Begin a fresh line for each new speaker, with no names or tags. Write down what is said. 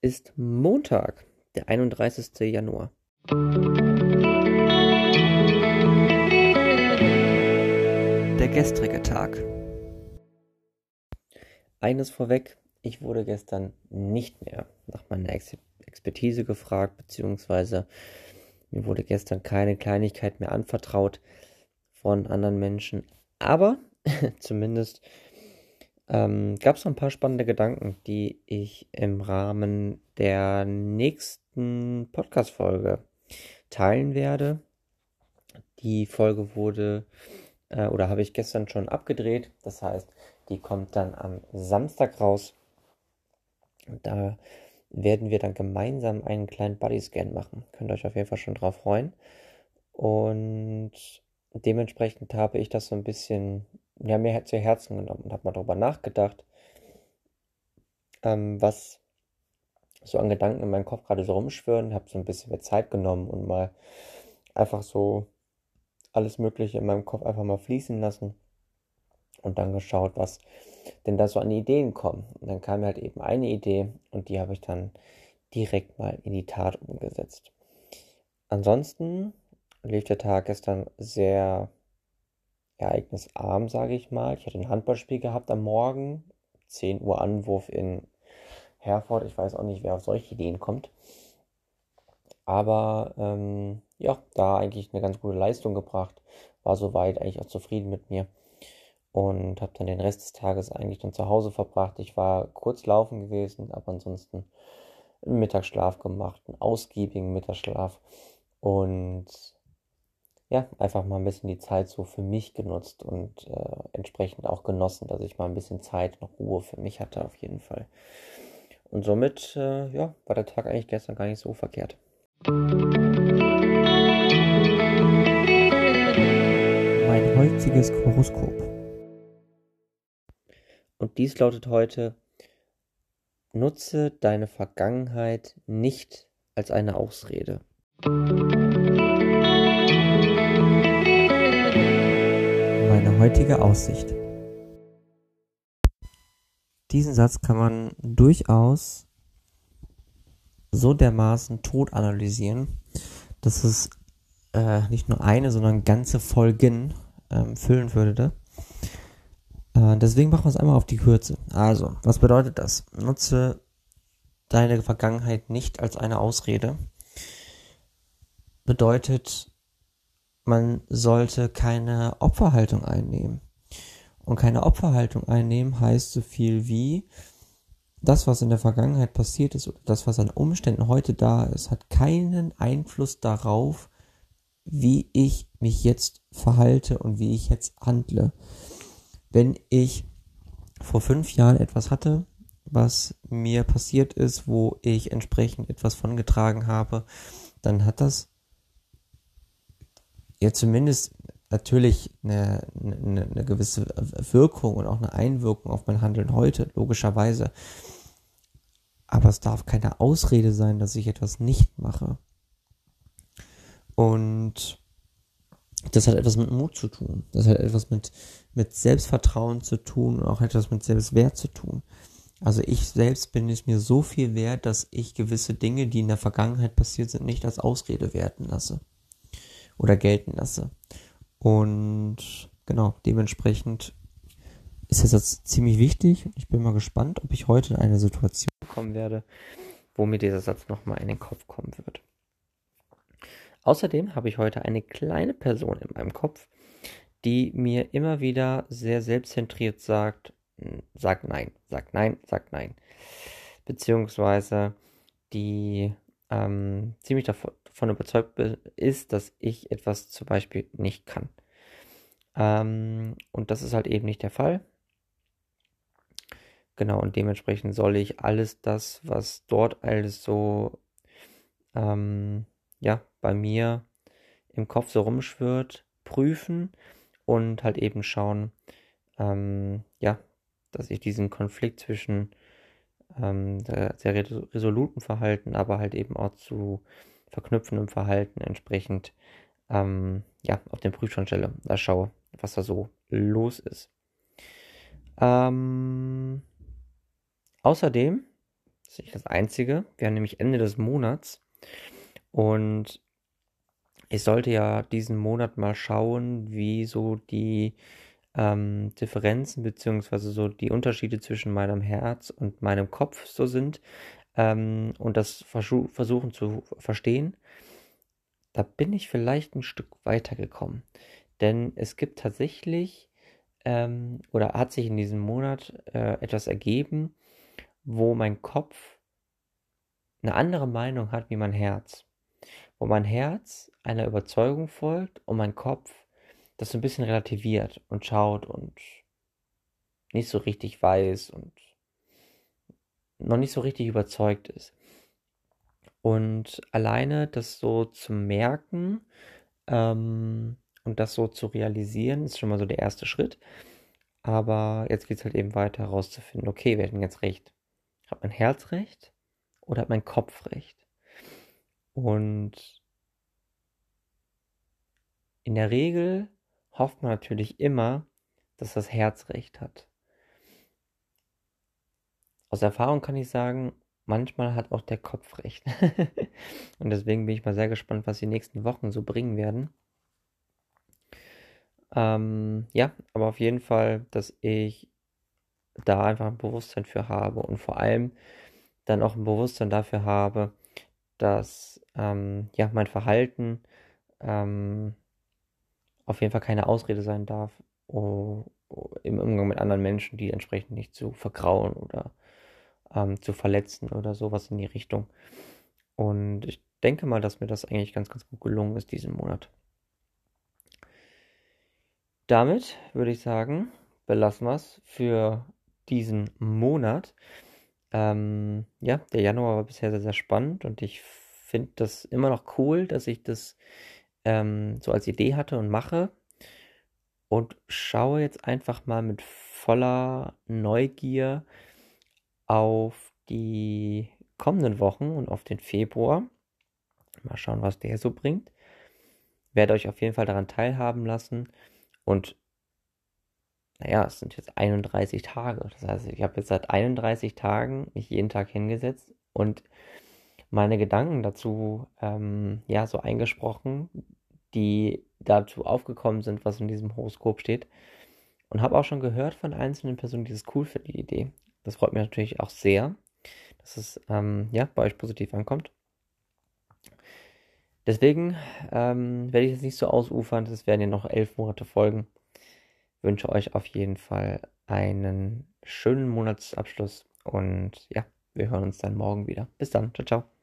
ist Montag, der 31. Januar. Der gestrige Tag. Eines vorweg, ich wurde gestern nicht mehr nach meiner Ex Expertise gefragt, beziehungsweise mir wurde gestern keine Kleinigkeit mehr anvertraut von anderen Menschen. Aber zumindest ähm, gab es noch ein paar spannende Gedanken, die ich im Rahmen der nächsten Podcast-Folge teilen werde. Die Folge wurde äh, oder habe ich gestern schon abgedreht. Das heißt, die kommt dann am Samstag raus. Und da werden wir dann gemeinsam einen kleinen Bodyscan machen. Könnt ihr euch auf jeden Fall schon drauf freuen. Und dementsprechend habe ich das so ein bisschen ja, mir zu Herzen genommen und habe mal darüber nachgedacht, ähm, was so an Gedanken in meinem Kopf gerade so rumschwören. Habe so ein bisschen mehr Zeit genommen und mal einfach so alles Mögliche in meinem Kopf einfach mal fließen lassen und dann geschaut, was denn da so an Ideen kommen. Und dann kam mir halt eben eine Idee und die habe ich dann direkt mal in die Tat umgesetzt. Ansonsten lief der Tag gestern sehr ereignisarm, sage ich mal. Ich hatte ein Handballspiel gehabt am Morgen, 10 Uhr Anwurf in Herford. Ich weiß auch nicht, wer auf solche Ideen kommt. Aber ähm, ja, da eigentlich eine ganz gute Leistung gebracht. War soweit eigentlich auch zufrieden mit mir. Und habe dann den Rest des Tages eigentlich dann zu Hause verbracht. Ich war kurz laufen gewesen, aber ansonsten einen Mittagsschlaf gemacht, einen ausgiebigen Mittagsschlaf. Und ja, einfach mal ein bisschen die Zeit so für mich genutzt und äh, entsprechend auch genossen, dass ich mal ein bisschen Zeit und Ruhe für mich hatte, auf jeden Fall. Und somit, äh, ja, war der Tag eigentlich gestern gar nicht so verkehrt.
Mein heutiges Horoskop.
Und dies lautet heute, nutze deine Vergangenheit nicht als eine Ausrede.
Heutige Aussicht. Diesen Satz kann man durchaus so dermaßen tot analysieren, dass es äh, nicht nur eine, sondern ganze Folgen ähm, füllen würde. Äh, deswegen machen wir es einmal auf die Kürze. Also, was bedeutet das? Nutze deine Vergangenheit nicht als eine Ausrede. Bedeutet, man sollte keine Opferhaltung einnehmen. Und keine Opferhaltung einnehmen heißt so viel wie, das, was in der Vergangenheit passiert ist oder das, was an Umständen heute da ist, hat keinen Einfluss darauf, wie ich mich jetzt verhalte und wie ich jetzt handle. Wenn ich vor fünf Jahren etwas hatte, was mir passiert ist, wo ich entsprechend etwas von getragen habe, dann hat das ja zumindest natürlich eine, eine, eine gewisse Wirkung und auch eine Einwirkung auf mein Handeln heute, logischerweise. Aber es darf keine Ausrede sein, dass ich etwas nicht mache. Und das hat etwas mit Mut zu tun. Das hat etwas mit, mit Selbstvertrauen zu tun und auch etwas mit Selbstwert zu tun. Also ich selbst bin es mir so viel wert, dass ich gewisse Dinge, die in der Vergangenheit passiert sind, nicht als Ausrede werten lasse oder gelten lasse. Und genau, dementsprechend ist das jetzt ziemlich wichtig. Ich bin mal gespannt, ob ich heute in eine Situation
kommen werde, wo mir dieser Satz nochmal in den Kopf kommen wird. Außerdem habe ich heute eine kleine Person in meinem Kopf, die mir immer wieder sehr selbstzentriert sagt, sagt nein, sagt nein, sagt nein. Beziehungsweise die ähm, ziemlich davon, überzeugt ist, dass ich etwas zum Beispiel nicht kann. Ähm, und das ist halt eben nicht der Fall. Genau, und dementsprechend soll ich alles das, was dort alles so, ähm, ja, bei mir im Kopf so rumschwirrt, prüfen und halt eben schauen, ähm, ja, dass ich diesen Konflikt zwischen ähm, sehr resoluten Verhalten, aber halt eben auch zu verknüpfendem Verhalten entsprechend ähm, ja, auf den Prüfstand stelle, da schaue, was da so los ist. Ähm, außerdem, ist nicht das Einzige. Wir haben nämlich Ende des Monats und ich sollte ja diesen Monat mal schauen, wie so die ähm, Differenzen beziehungsweise so die Unterschiede zwischen meinem Herz und meinem Kopf so sind ähm, und das versuchen zu verstehen. Da bin ich vielleicht ein Stück weitergekommen. Denn es gibt tatsächlich ähm, oder hat sich in diesem Monat äh, etwas ergeben, wo mein Kopf eine andere Meinung hat wie mein Herz. Wo mein Herz einer Überzeugung folgt und mein Kopf das so ein bisschen relativiert und schaut und nicht so richtig weiß und noch nicht so richtig überzeugt ist. Und alleine das so zu merken ähm, und das so zu realisieren, ist schon mal so der erste Schritt. Aber jetzt geht es halt eben weiter herauszufinden, okay, wer hat denn jetzt recht? Hat mein Herz recht oder hat mein Kopf recht? Und in der Regel hofft man natürlich immer, dass das Herz recht hat. Aus Erfahrung kann ich sagen, manchmal hat auch der Kopf recht. und deswegen bin ich mal sehr gespannt, was die nächsten Wochen so bringen werden. Ähm, ja, aber auf jeden Fall, dass ich da einfach ein Bewusstsein für habe und vor allem dann auch ein Bewusstsein dafür habe, dass ähm, ja mein Verhalten ähm, auf jeden Fall keine Ausrede sein darf, im Umgang mit anderen Menschen, die entsprechend nicht zu vergrauen oder ähm, zu verletzen oder sowas in die Richtung. Und ich denke mal, dass mir das eigentlich ganz, ganz gut gelungen ist diesen Monat. Damit würde ich sagen, belassen wir es für diesen Monat. Ähm, ja, der Januar war bisher sehr, sehr spannend und ich finde das immer noch cool, dass ich das ähm, so als Idee hatte und mache. Und schaue jetzt einfach mal mit voller Neugier auf die kommenden Wochen und auf den Februar. Mal schauen, was der so bringt. Werde euch auf jeden Fall daran teilhaben lassen. Und naja, es sind jetzt 31 Tage. Das heißt, ich habe jetzt seit 31 Tagen mich jeden Tag hingesetzt und meine Gedanken dazu ähm, ja so eingesprochen, die dazu aufgekommen sind, was in diesem Horoskop steht. Und habe auch schon gehört von einzelnen Personen, die es cool finden, die Idee. Das freut mich natürlich auch sehr, dass es ähm, ja, bei euch positiv ankommt. Deswegen ähm, werde ich jetzt nicht so ausufern. Es werden ja noch elf Monate folgen. Wünsche euch auf jeden Fall einen schönen Monatsabschluss und ja, wir hören uns dann morgen wieder. Bis dann. Ciao, ciao.